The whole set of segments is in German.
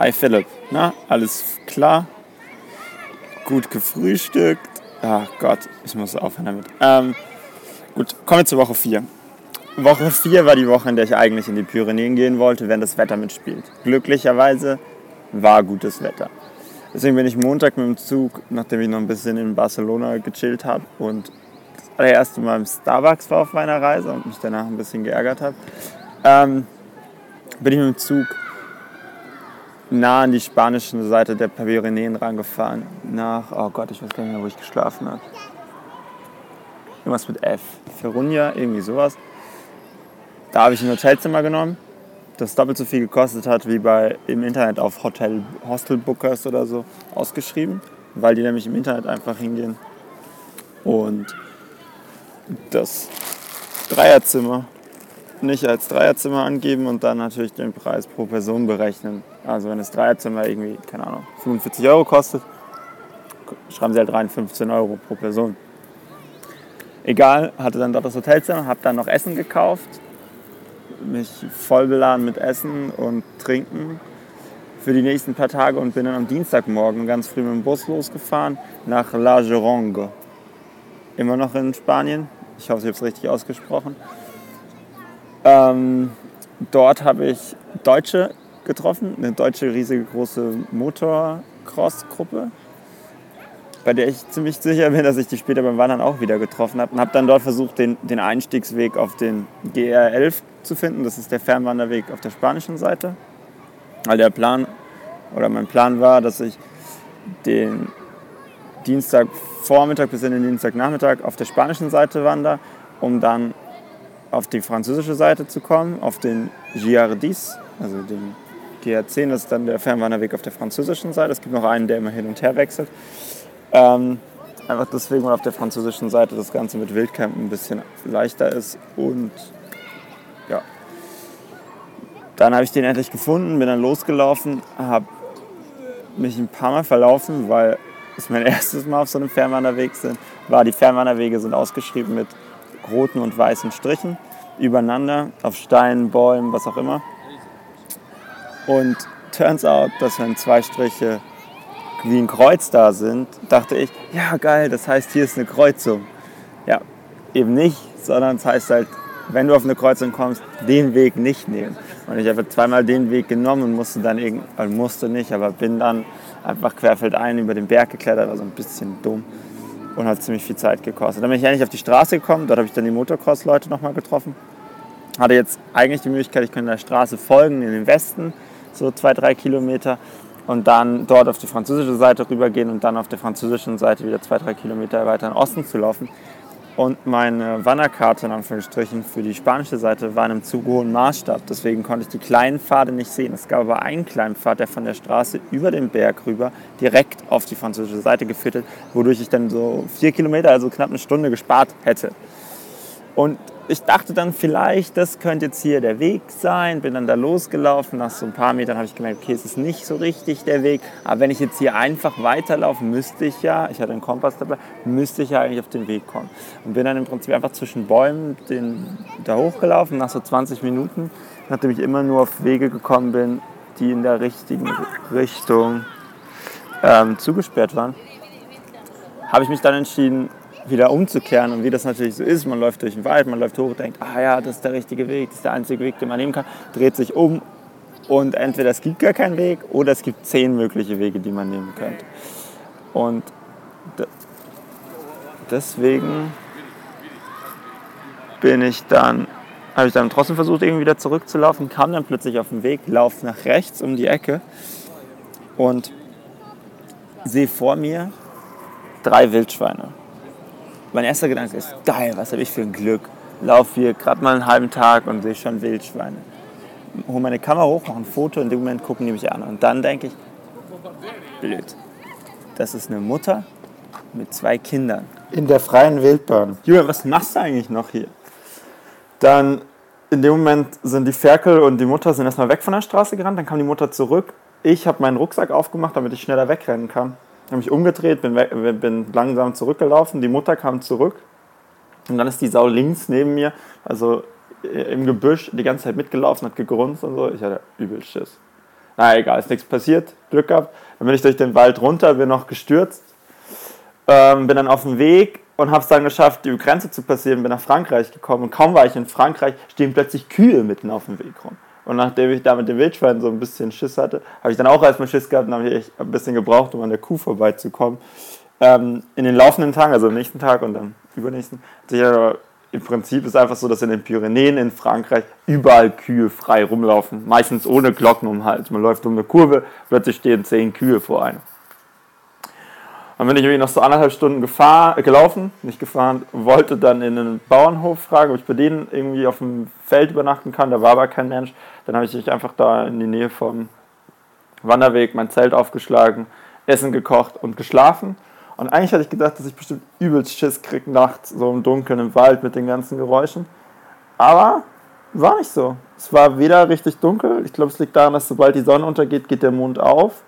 Hi Philipp, na, alles klar? Gut gefrühstückt? Ach Gott, ich muss aufhören damit. Ähm, gut, kommen wir zur Woche 4. Woche 4 war die Woche, in der ich eigentlich in die Pyrenäen gehen wollte, wenn das Wetter mitspielt. Glücklicherweise war gutes Wetter. Deswegen bin ich Montag mit dem Zug, nachdem ich noch ein bisschen in Barcelona gechillt habe und das allererste Mal im Starbucks war auf meiner Reise und mich danach ein bisschen geärgert habe, ähm, bin ich mit dem Zug nah an die spanische Seite der Pyrenäen rangefahren. Nach, oh Gott, ich weiß gar nicht mehr, wo ich geschlafen habe. Irgendwas mit F. Ferunja, irgendwie sowas. Da habe ich ein Hotelzimmer genommen, das doppelt so viel gekostet hat wie bei im Internet auf Hotel, Hostel Bookers oder so ausgeschrieben, weil die nämlich im Internet einfach hingehen und das Dreierzimmer nicht als Dreierzimmer angeben und dann natürlich den Preis pro Person berechnen. Also wenn das Dreierzimmer irgendwie, keine Ahnung, 45 Euro kostet, schreiben sie halt rein 15 Euro pro Person. Egal, hatte dann dort das Hotelzimmer, habe dann noch Essen gekauft, mich voll beladen mit Essen und Trinken für die nächsten paar Tage und bin dann am Dienstagmorgen ganz früh mit dem Bus losgefahren nach La Geronge. Immer noch in Spanien. Ich hoffe, ich habe es richtig ausgesprochen. Ähm, dort habe ich Deutsche getroffen, eine deutsche riesige große Motocross-Gruppe, bei der ich ziemlich sicher bin, dass ich die später beim Wandern auch wieder getroffen habe. Und habe dann dort versucht, den, den Einstiegsweg auf den GR11 zu finden. Das ist der Fernwanderweg auf der spanischen Seite. Weil der Plan, oder mein Plan war, dass ich den Dienstagvormittag bis in den Dienstagnachmittag auf der spanischen Seite wandere, um dann auf die französische Seite zu kommen, auf den Giardis, also den GR10, das ist dann der Fernwanderweg auf der französischen Seite. Es gibt noch einen, der immer hin und her wechselt. Ähm, einfach deswegen, weil auf der französischen Seite das Ganze mit Wildcamp ein bisschen leichter ist. Und ja, dann habe ich den endlich gefunden, bin dann losgelaufen, habe mich ein paar Mal verlaufen, weil es mein erstes Mal auf so einem Fernwanderweg sind, war. Die Fernwanderwege sind ausgeschrieben mit roten und weißen Strichen übereinander auf Steinen, Bäumen, was auch immer. Und turns out, dass wenn zwei Striche wie ein Kreuz da sind, dachte ich, ja geil, das heißt, hier ist eine Kreuzung. Ja, eben nicht, sondern es heißt halt, wenn du auf eine Kreuzung kommst, den Weg nicht nehmen. Und ich habe zweimal den Weg genommen und musste dann irgendwie, also musste nicht, aber bin dann einfach querfeldein über den Berg geklettert, also ein bisschen dumm und hat ziemlich viel Zeit gekostet. Dann bin ich endlich auf die Straße gekommen, dort habe ich dann die Motocross-Leute nochmal getroffen. Hatte jetzt eigentlich die Möglichkeit, ich könnte der Straße folgen in den Westen, so zwei, drei Kilometer und dann dort auf die französische Seite rübergehen und dann auf der französischen Seite wieder zwei, drei Kilometer weiter in Osten zu laufen. Und meine Wanderkarte in Anführungsstrichen für die spanische Seite war in einem zu hohen Maßstab. Deswegen konnte ich die kleinen Pfade nicht sehen. Es gab aber einen kleinen Pfad, der von der Straße über den Berg rüber direkt auf die französische Seite geführt hat, wodurch ich dann so vier Kilometer, also knapp eine Stunde gespart hätte. Und ich dachte dann vielleicht, das könnte jetzt hier der Weg sein. Bin dann da losgelaufen. Nach so ein paar Metern habe ich gemerkt, okay, es ist nicht so richtig der Weg. Aber wenn ich jetzt hier einfach weiterlaufe, müsste ich ja, ich hatte einen Kompass dabei, müsste ich ja eigentlich auf den Weg kommen. Und bin dann im Prinzip einfach zwischen Bäumen den, da hochgelaufen. Nach so 20 Minuten, nachdem ich immer nur auf Wege gekommen bin, die in der richtigen Richtung ähm, zugesperrt waren, habe ich mich dann entschieden, wieder umzukehren. Und wie das natürlich so ist, man läuft durch den Wald, man läuft hoch, denkt, ah ja, das ist der richtige Weg, das ist der einzige Weg, den man nehmen kann, dreht sich um und entweder es gibt gar keinen Weg oder es gibt zehn mögliche Wege, die man nehmen könnte. Und deswegen bin ich dann, habe ich dann trotzdem versucht, irgendwie wieder zurückzulaufen, kam dann plötzlich auf den Weg, lauf nach rechts um die Ecke und sehe vor mir drei Wildschweine mein erster Gedanke ist, geil, was habe ich für ein Glück. Lauf hier gerade mal einen halben Tag und sehe schon Wildschweine. Hole meine Kamera hoch, mache ein Foto, in dem Moment gucken die mich an. Und dann denke ich, blöd. Das ist eine Mutter mit zwei Kindern. In der freien Wildbahn. Julian, was machst du eigentlich noch hier? Dann in dem Moment sind die Ferkel und die Mutter sind erstmal weg von der Straße gerannt, dann kam die Mutter zurück. Ich habe meinen Rucksack aufgemacht, damit ich schneller wegrennen kann habe mich umgedreht, bin, weg, bin langsam zurückgelaufen. Die Mutter kam zurück und dann ist die Sau links neben mir, also im Gebüsch, die ganze Zeit mitgelaufen, hat gegrunzt und so. Ich hatte übel Schiss. Na egal, ist nichts passiert, Glück gehabt. Dann bin ich durch den Wald runter, bin noch gestürzt, ähm, bin dann auf dem Weg und habe es dann geschafft, die Grenze zu passieren, bin nach Frankreich gekommen. Und kaum war ich in Frankreich, stehen plötzlich Kühe mitten auf dem Weg rum. Und nachdem ich da mit dem Wildschwein so ein bisschen Schiss hatte, habe ich dann auch erstmal Schiss gehabt und habe ich ein bisschen gebraucht, um an der Kuh vorbeizukommen. Ähm, in den laufenden Tagen, also am nächsten Tag und dann übernächsten, hat sich aber im Prinzip ist einfach so, dass in den Pyrenäen in Frankreich überall Kühe frei rumlaufen. Meistens ohne Glocken um den Hals. Man läuft um eine Kurve, plötzlich stehen zehn Kühe vor einem. Dann bin ich irgendwie noch so anderthalb Stunden gefahr, gelaufen, nicht gefahren, wollte dann in einen Bauernhof fragen, ob ich bei denen irgendwie auf dem Feld übernachten kann. Da war aber kein Mensch. Dann habe ich mich einfach da in die Nähe vom Wanderweg mein Zelt aufgeschlagen, Essen gekocht und geschlafen. Und eigentlich hatte ich gedacht, dass ich bestimmt übelst Schiss kriege nachts, so im Dunkeln im Wald mit den ganzen Geräuschen. Aber war nicht so. Es war weder richtig dunkel, ich glaube, es liegt daran, dass sobald die Sonne untergeht, geht der Mond auf,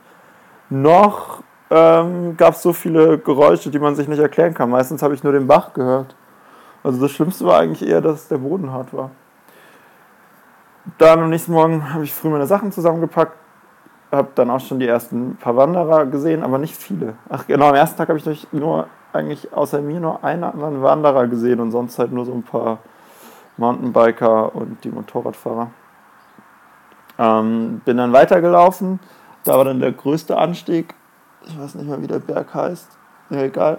noch ähm, gab es so viele Geräusche, die man sich nicht erklären kann. Meistens habe ich nur den Bach gehört. Also das Schlimmste war eigentlich eher, dass der Boden hart war. Dann am nächsten Morgen habe ich früh meine Sachen zusammengepackt, habe dann auch schon die ersten paar Wanderer gesehen, aber nicht viele. Ach genau, am ersten Tag habe ich nur eigentlich außer mir nur einen anderen Wanderer gesehen und sonst halt nur so ein paar Mountainbiker und die Motorradfahrer. Ähm, bin dann weitergelaufen, da war dann der größte Anstieg. Ich weiß nicht mehr, wie der Berg heißt. Ja, egal.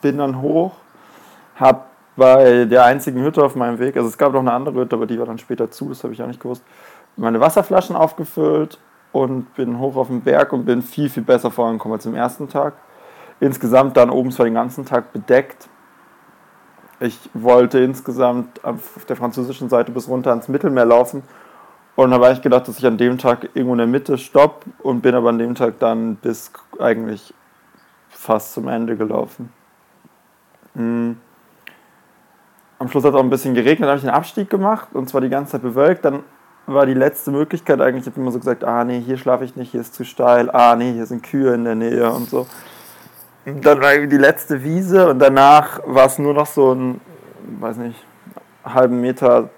Bin dann hoch, hab bei der einzigen Hütte auf meinem Weg, also es gab noch eine andere Hütte, aber die war dann später zu, das habe ich auch nicht gewusst, meine Wasserflaschen aufgefüllt und bin hoch auf den Berg und bin viel, viel besser vorangekommen als am ersten Tag. Insgesamt dann oben zwar den ganzen Tag bedeckt. Ich wollte insgesamt auf der französischen Seite bis runter ans Mittelmeer laufen. Und da war ich gedacht, dass ich an dem Tag irgendwo in der Mitte stopp und bin aber an dem Tag dann bis eigentlich fast zum Ende gelaufen. Hm. Am Schluss hat es auch ein bisschen geregnet, dann habe ich einen Abstieg gemacht und zwar die ganze Zeit bewölkt. Dann war die letzte Möglichkeit eigentlich, ich habe immer so gesagt, ah nee, hier schlafe ich nicht, hier ist zu steil, ah nee, hier sind Kühe in der Nähe und so. Dann war die letzte Wiese und danach war es nur noch so ein, weiß nicht, halben Meter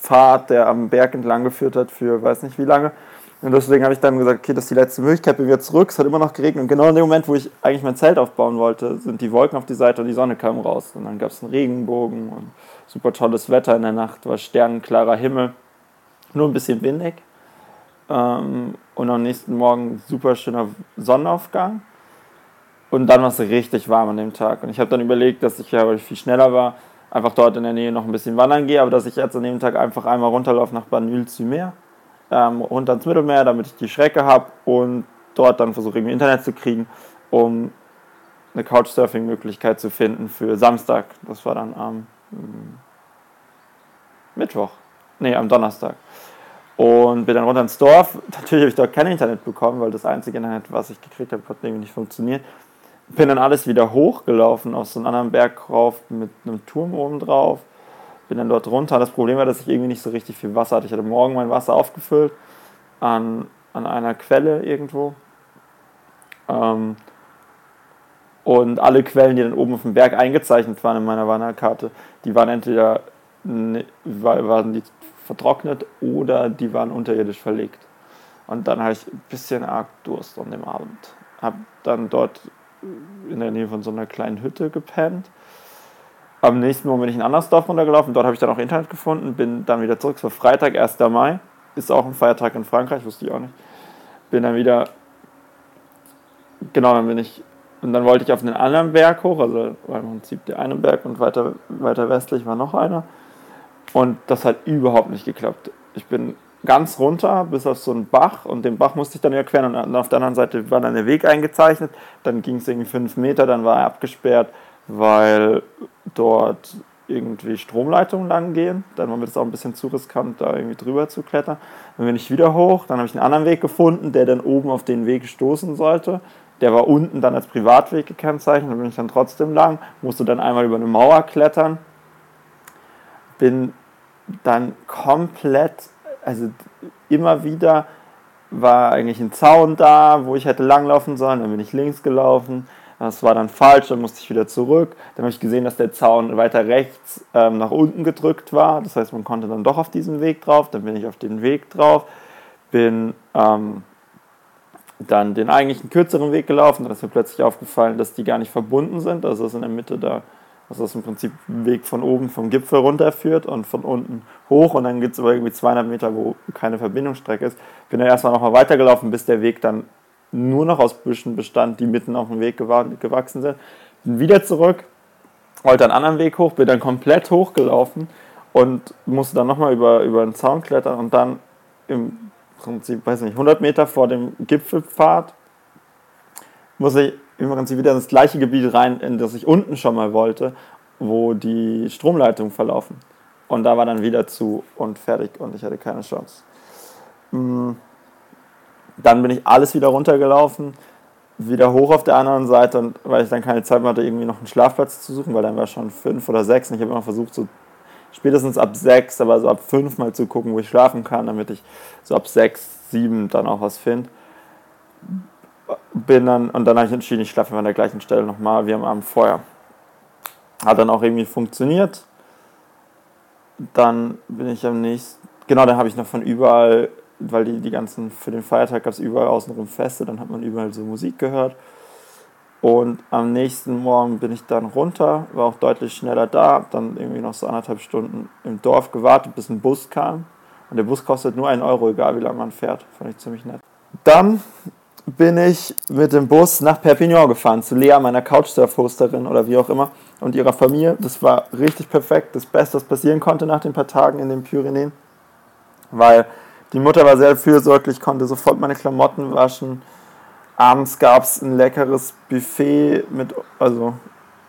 Pfad, der am Berg entlang geführt hat für weiß nicht wie lange. Und deswegen habe ich dann gesagt, okay, das ist die letzte Möglichkeit, bin wieder zurück, es hat immer noch geregnet. Und genau in dem Moment, wo ich eigentlich mein Zelt aufbauen wollte, sind die Wolken auf die Seite und die Sonne kam raus. Und dann gab es einen Regenbogen und super tolles Wetter in der Nacht, war sternenklarer Himmel nur ein bisschen windig. Ähm, und am nächsten Morgen super schöner Sonnenaufgang. Und dann war es richtig warm an dem Tag. Und ich habe dann überlegt, dass ich ja, viel schneller war, einfach dort in der Nähe noch ein bisschen wandern gehe, aber dass ich jetzt an dem Tag einfach einmal runterlaufe nach Banül-Zumer, ähm, runter ins Mittelmeer, damit ich die Schrecke habe und dort dann versuche, irgendwie Internet zu kriegen, um eine Couchsurfing-Möglichkeit zu finden für Samstag. Das war dann am ähm, Mittwoch. Nee, am Donnerstag. Und bin dann runter ins Dorf. Natürlich habe ich dort kein Internet bekommen, weil das einzige Internet, was ich gekriegt habe, hat irgendwie nicht funktioniert. Bin dann alles wieder hochgelaufen auf so einen anderen Berg rauf mit einem Turm oben drauf. Bin dann dort runter. Das Problem war, dass ich irgendwie nicht so richtig viel Wasser hatte. Ich hatte morgen mein Wasser aufgefüllt an, an einer Quelle irgendwo. Ähm, und alle Quellen, die dann oben auf dem Berg eingezeichnet waren in meiner Wanderkarte, die waren entweder waren die vertrocknet oder die waren unterirdisch verlegt. Und dann hatte ich ein bisschen arg Durst an dem Abend. Hab dann dort in der Nähe von so einer kleinen Hütte gepennt. Am nächsten Morgen bin ich in ein anderes Dorf runtergelaufen. Dort habe ich dann auch Internet gefunden. Bin dann wieder zurück. Es war Freitag, 1. Mai. Ist auch ein Feiertag in Frankreich, wusste ich auch nicht. Bin dann wieder. Genau, dann bin ich. Und dann wollte ich auf einen anderen Berg hoch. Also war im Prinzip der eine Berg und weiter, weiter westlich war noch einer. Und das hat überhaupt nicht geklappt. Ich bin ganz runter bis auf so einen Bach und den Bach musste ich dann überqueren und auf der anderen Seite war dann der Weg eingezeichnet. Dann ging es irgendwie fünf Meter, dann war er abgesperrt, weil dort irgendwie Stromleitungen lang gehen. Dann war mir das auch ein bisschen zu riskant, da irgendwie drüber zu klettern. Dann bin ich wieder hoch, dann habe ich einen anderen Weg gefunden, der dann oben auf den Weg stoßen sollte. Der war unten dann als Privatweg gekennzeichnet, da bin ich dann trotzdem lang, musste dann einmal über eine Mauer klettern bin dann komplett, also immer wieder war eigentlich ein Zaun da, wo ich hätte langlaufen sollen, dann bin ich links gelaufen. Das war dann falsch, dann musste ich wieder zurück. Dann habe ich gesehen, dass der Zaun weiter rechts ähm, nach unten gedrückt war. Das heißt, man konnte dann doch auf diesen Weg drauf. Dann bin ich auf den Weg drauf. bin ähm, dann den eigentlichen kürzeren Weg gelaufen. Dann ist mir plötzlich aufgefallen, dass die gar nicht verbunden sind. Also ist in der Mitte da, also das im Prinzip ein Weg von oben vom Gipfel runterführt und von unten hoch und dann gibt es aber irgendwie 200 Meter, wo keine Verbindungsstrecke ist. Bin dann erstmal nochmal weitergelaufen, bis der Weg dann nur noch aus Büschen bestand, die mitten auf dem Weg gewachsen sind. Bin wieder zurück, wollte einen anderen Weg hoch, bin dann komplett hochgelaufen und musste dann nochmal über, über einen Zaun klettern und dann im Prinzip, weiß nicht, 100 Meter vor dem Gipfelpfad muss ich im Prinzip wieder in das gleiche Gebiet rein, in das ich unten schon mal wollte, wo die Stromleitungen verlaufen. Und da war dann wieder zu und fertig und ich hatte keine Chance. Mm. Dann bin ich alles wieder runtergelaufen, wieder hoch auf der anderen Seite und weil ich dann keine Zeit mehr hatte, irgendwie noch einen Schlafplatz zu suchen, weil dann war schon fünf oder sechs und ich habe immer versucht, so spätestens ab sechs, aber so ab fünf mal zu gucken, wo ich schlafen kann, damit ich so ab sechs, sieben dann auch was finde. Bin dann, und dann habe ich entschieden, ich schlafe an der gleichen Stelle nochmal wie am Abend vorher. Hat dann auch irgendwie funktioniert. Dann bin ich am nächsten, genau, dann habe ich noch von überall, weil die, die ganzen, für den Feiertag gab es überall außenrum Feste, dann hat man überall so Musik gehört. Und am nächsten Morgen bin ich dann runter, war auch deutlich schneller da, hab dann irgendwie noch so anderthalb Stunden im Dorf gewartet, bis ein Bus kam. Und der Bus kostet nur einen Euro, egal wie lange man fährt. Fand ich ziemlich nett. Dann bin ich mit dem Bus nach Perpignan gefahren, zu Lea, meiner Couchsurf-Hosterin oder wie auch immer, und ihrer Familie. Das war richtig perfekt, das Beste, was passieren konnte nach den paar Tagen in den Pyrenäen. Weil die Mutter war sehr fürsorglich, konnte sofort meine Klamotten waschen Abends gab es ein leckeres Buffet mit, also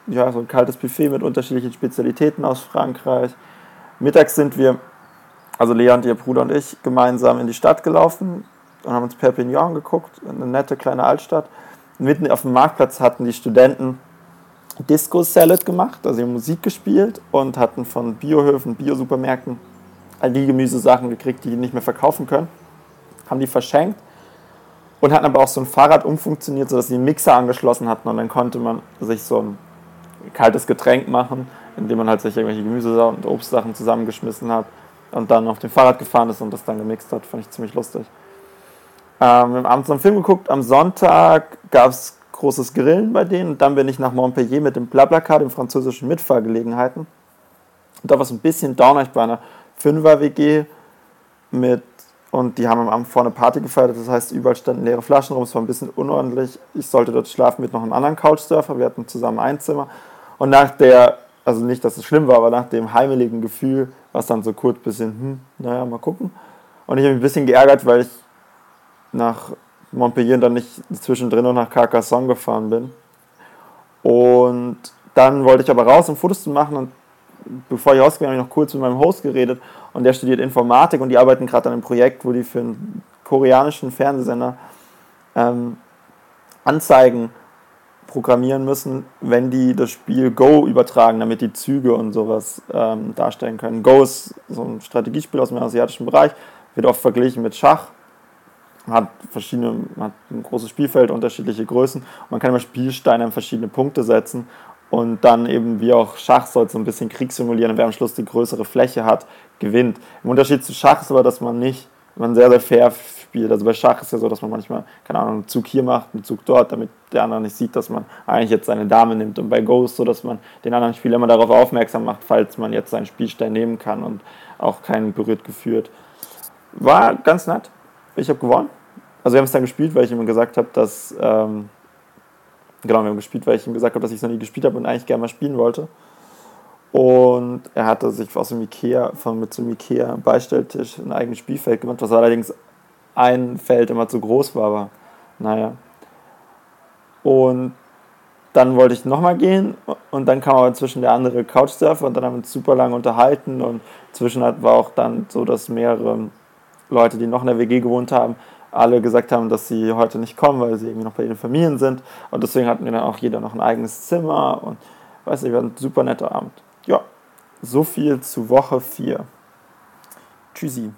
ja, so ein kaltes Buffet mit unterschiedlichen Spezialitäten aus Frankreich. Mittags sind wir, also Lea und ihr Bruder und ich, gemeinsam in die Stadt gelaufen und haben uns Perpignan geguckt, eine nette kleine Altstadt. Mitten auf dem Marktplatz hatten die Studenten Disco Salad gemacht, also Musik gespielt und hatten von Biohöfen, Biosupermärkten all die Gemüsesachen gekriegt, die die nicht mehr verkaufen können. Haben die verschenkt und hatten aber auch so ein Fahrrad umfunktioniert, sodass sie einen Mixer angeschlossen hatten und dann konnte man sich so ein kaltes Getränk machen, indem man halt sich irgendwelche Gemüse- und Obstsachen zusammengeschmissen hat und dann auf dem Fahrrad gefahren ist und das dann gemixt hat. Fand ich ziemlich lustig. Ähm, wir haben abends einen Film geguckt. Am Sonntag gab es großes Grillen bei denen und dann bin ich nach Montpellier mit dem Blablacar, dem französischen Mitfahrgelegenheiten. Und da war es ein bisschen downer. Ich war in einer Fünfer-WG mit und die haben am Abend vorne Party gefeiert, das heißt, überall standen leere Flaschen rum, es war ein bisschen unordentlich. Ich sollte dort schlafen mit noch einem anderen Couchsurfer, wir hatten zusammen ein Zimmer. Und nach der, also nicht, dass es schlimm war, aber nach dem heimeligen Gefühl war es dann so kurz bisschen, hm, naja, mal gucken. Und ich habe mich ein bisschen geärgert, weil ich nach Montpellier dann nicht zwischendrin noch nach Carcassonne gefahren bin. Und dann wollte ich aber raus, um Fotos zu machen und bevor ich rausgegangen bin, habe ich noch kurz mit meinem Host geredet und der studiert Informatik und die arbeiten gerade an einem Projekt, wo die für einen koreanischen Fernsehsender ähm, Anzeigen programmieren müssen, wenn die das Spiel Go übertragen, damit die Züge und sowas ähm, darstellen können. Go ist so ein Strategiespiel aus dem asiatischen Bereich, wird oft verglichen mit Schach, hat verschiedene, hat ein großes Spielfeld, unterschiedliche Größen. Man kann immer Spielsteine in verschiedene Punkte setzen und dann eben wie auch Schach soll so ein bisschen Krieg simulieren und wer am Schluss die größere Fläche hat, gewinnt. Im Unterschied zu Schach ist aber, dass man nicht, man sehr, sehr fair spielt. Also bei Schach ist ja so, dass man manchmal, keine Ahnung, einen Zug hier macht, einen Zug dort, damit der andere nicht sieht, dass man eigentlich jetzt seine Dame nimmt. Und bei Go ist so, dass man den anderen Spieler immer darauf aufmerksam macht, falls man jetzt seinen Spielstein nehmen kann und auch keinen berührt geführt. War ganz nett. Ich habe gewonnen. Also wir haben es dann gespielt, weil ich ihm gesagt habe, dass ähm, Genau, wir haben gespielt, weil ich ihm gesagt habe, dass ich es noch nie gespielt habe und eigentlich gerne mal spielen wollte. Und er hatte sich aus dem Ikea, von, mit so Ikea-Beistelltisch ein eigenes Spielfeld gemacht, was allerdings ein Feld immer zu groß war, aber naja. Und dann wollte ich nochmal gehen und dann kam aber inzwischen der andere Couchsurfer und dann haben wir uns super lange unterhalten und inzwischen war auch dann so, dass mehrere Leute, die noch in der WG gewohnt haben, alle gesagt haben, dass sie heute nicht kommen, weil sie irgendwie noch bei ihren Familien sind. Und deswegen hatten wir dann auch jeder noch ein eigenes Zimmer und weiß nicht, war ein super netter Abend. Ja, so viel zu Woche 4. Tschüssi.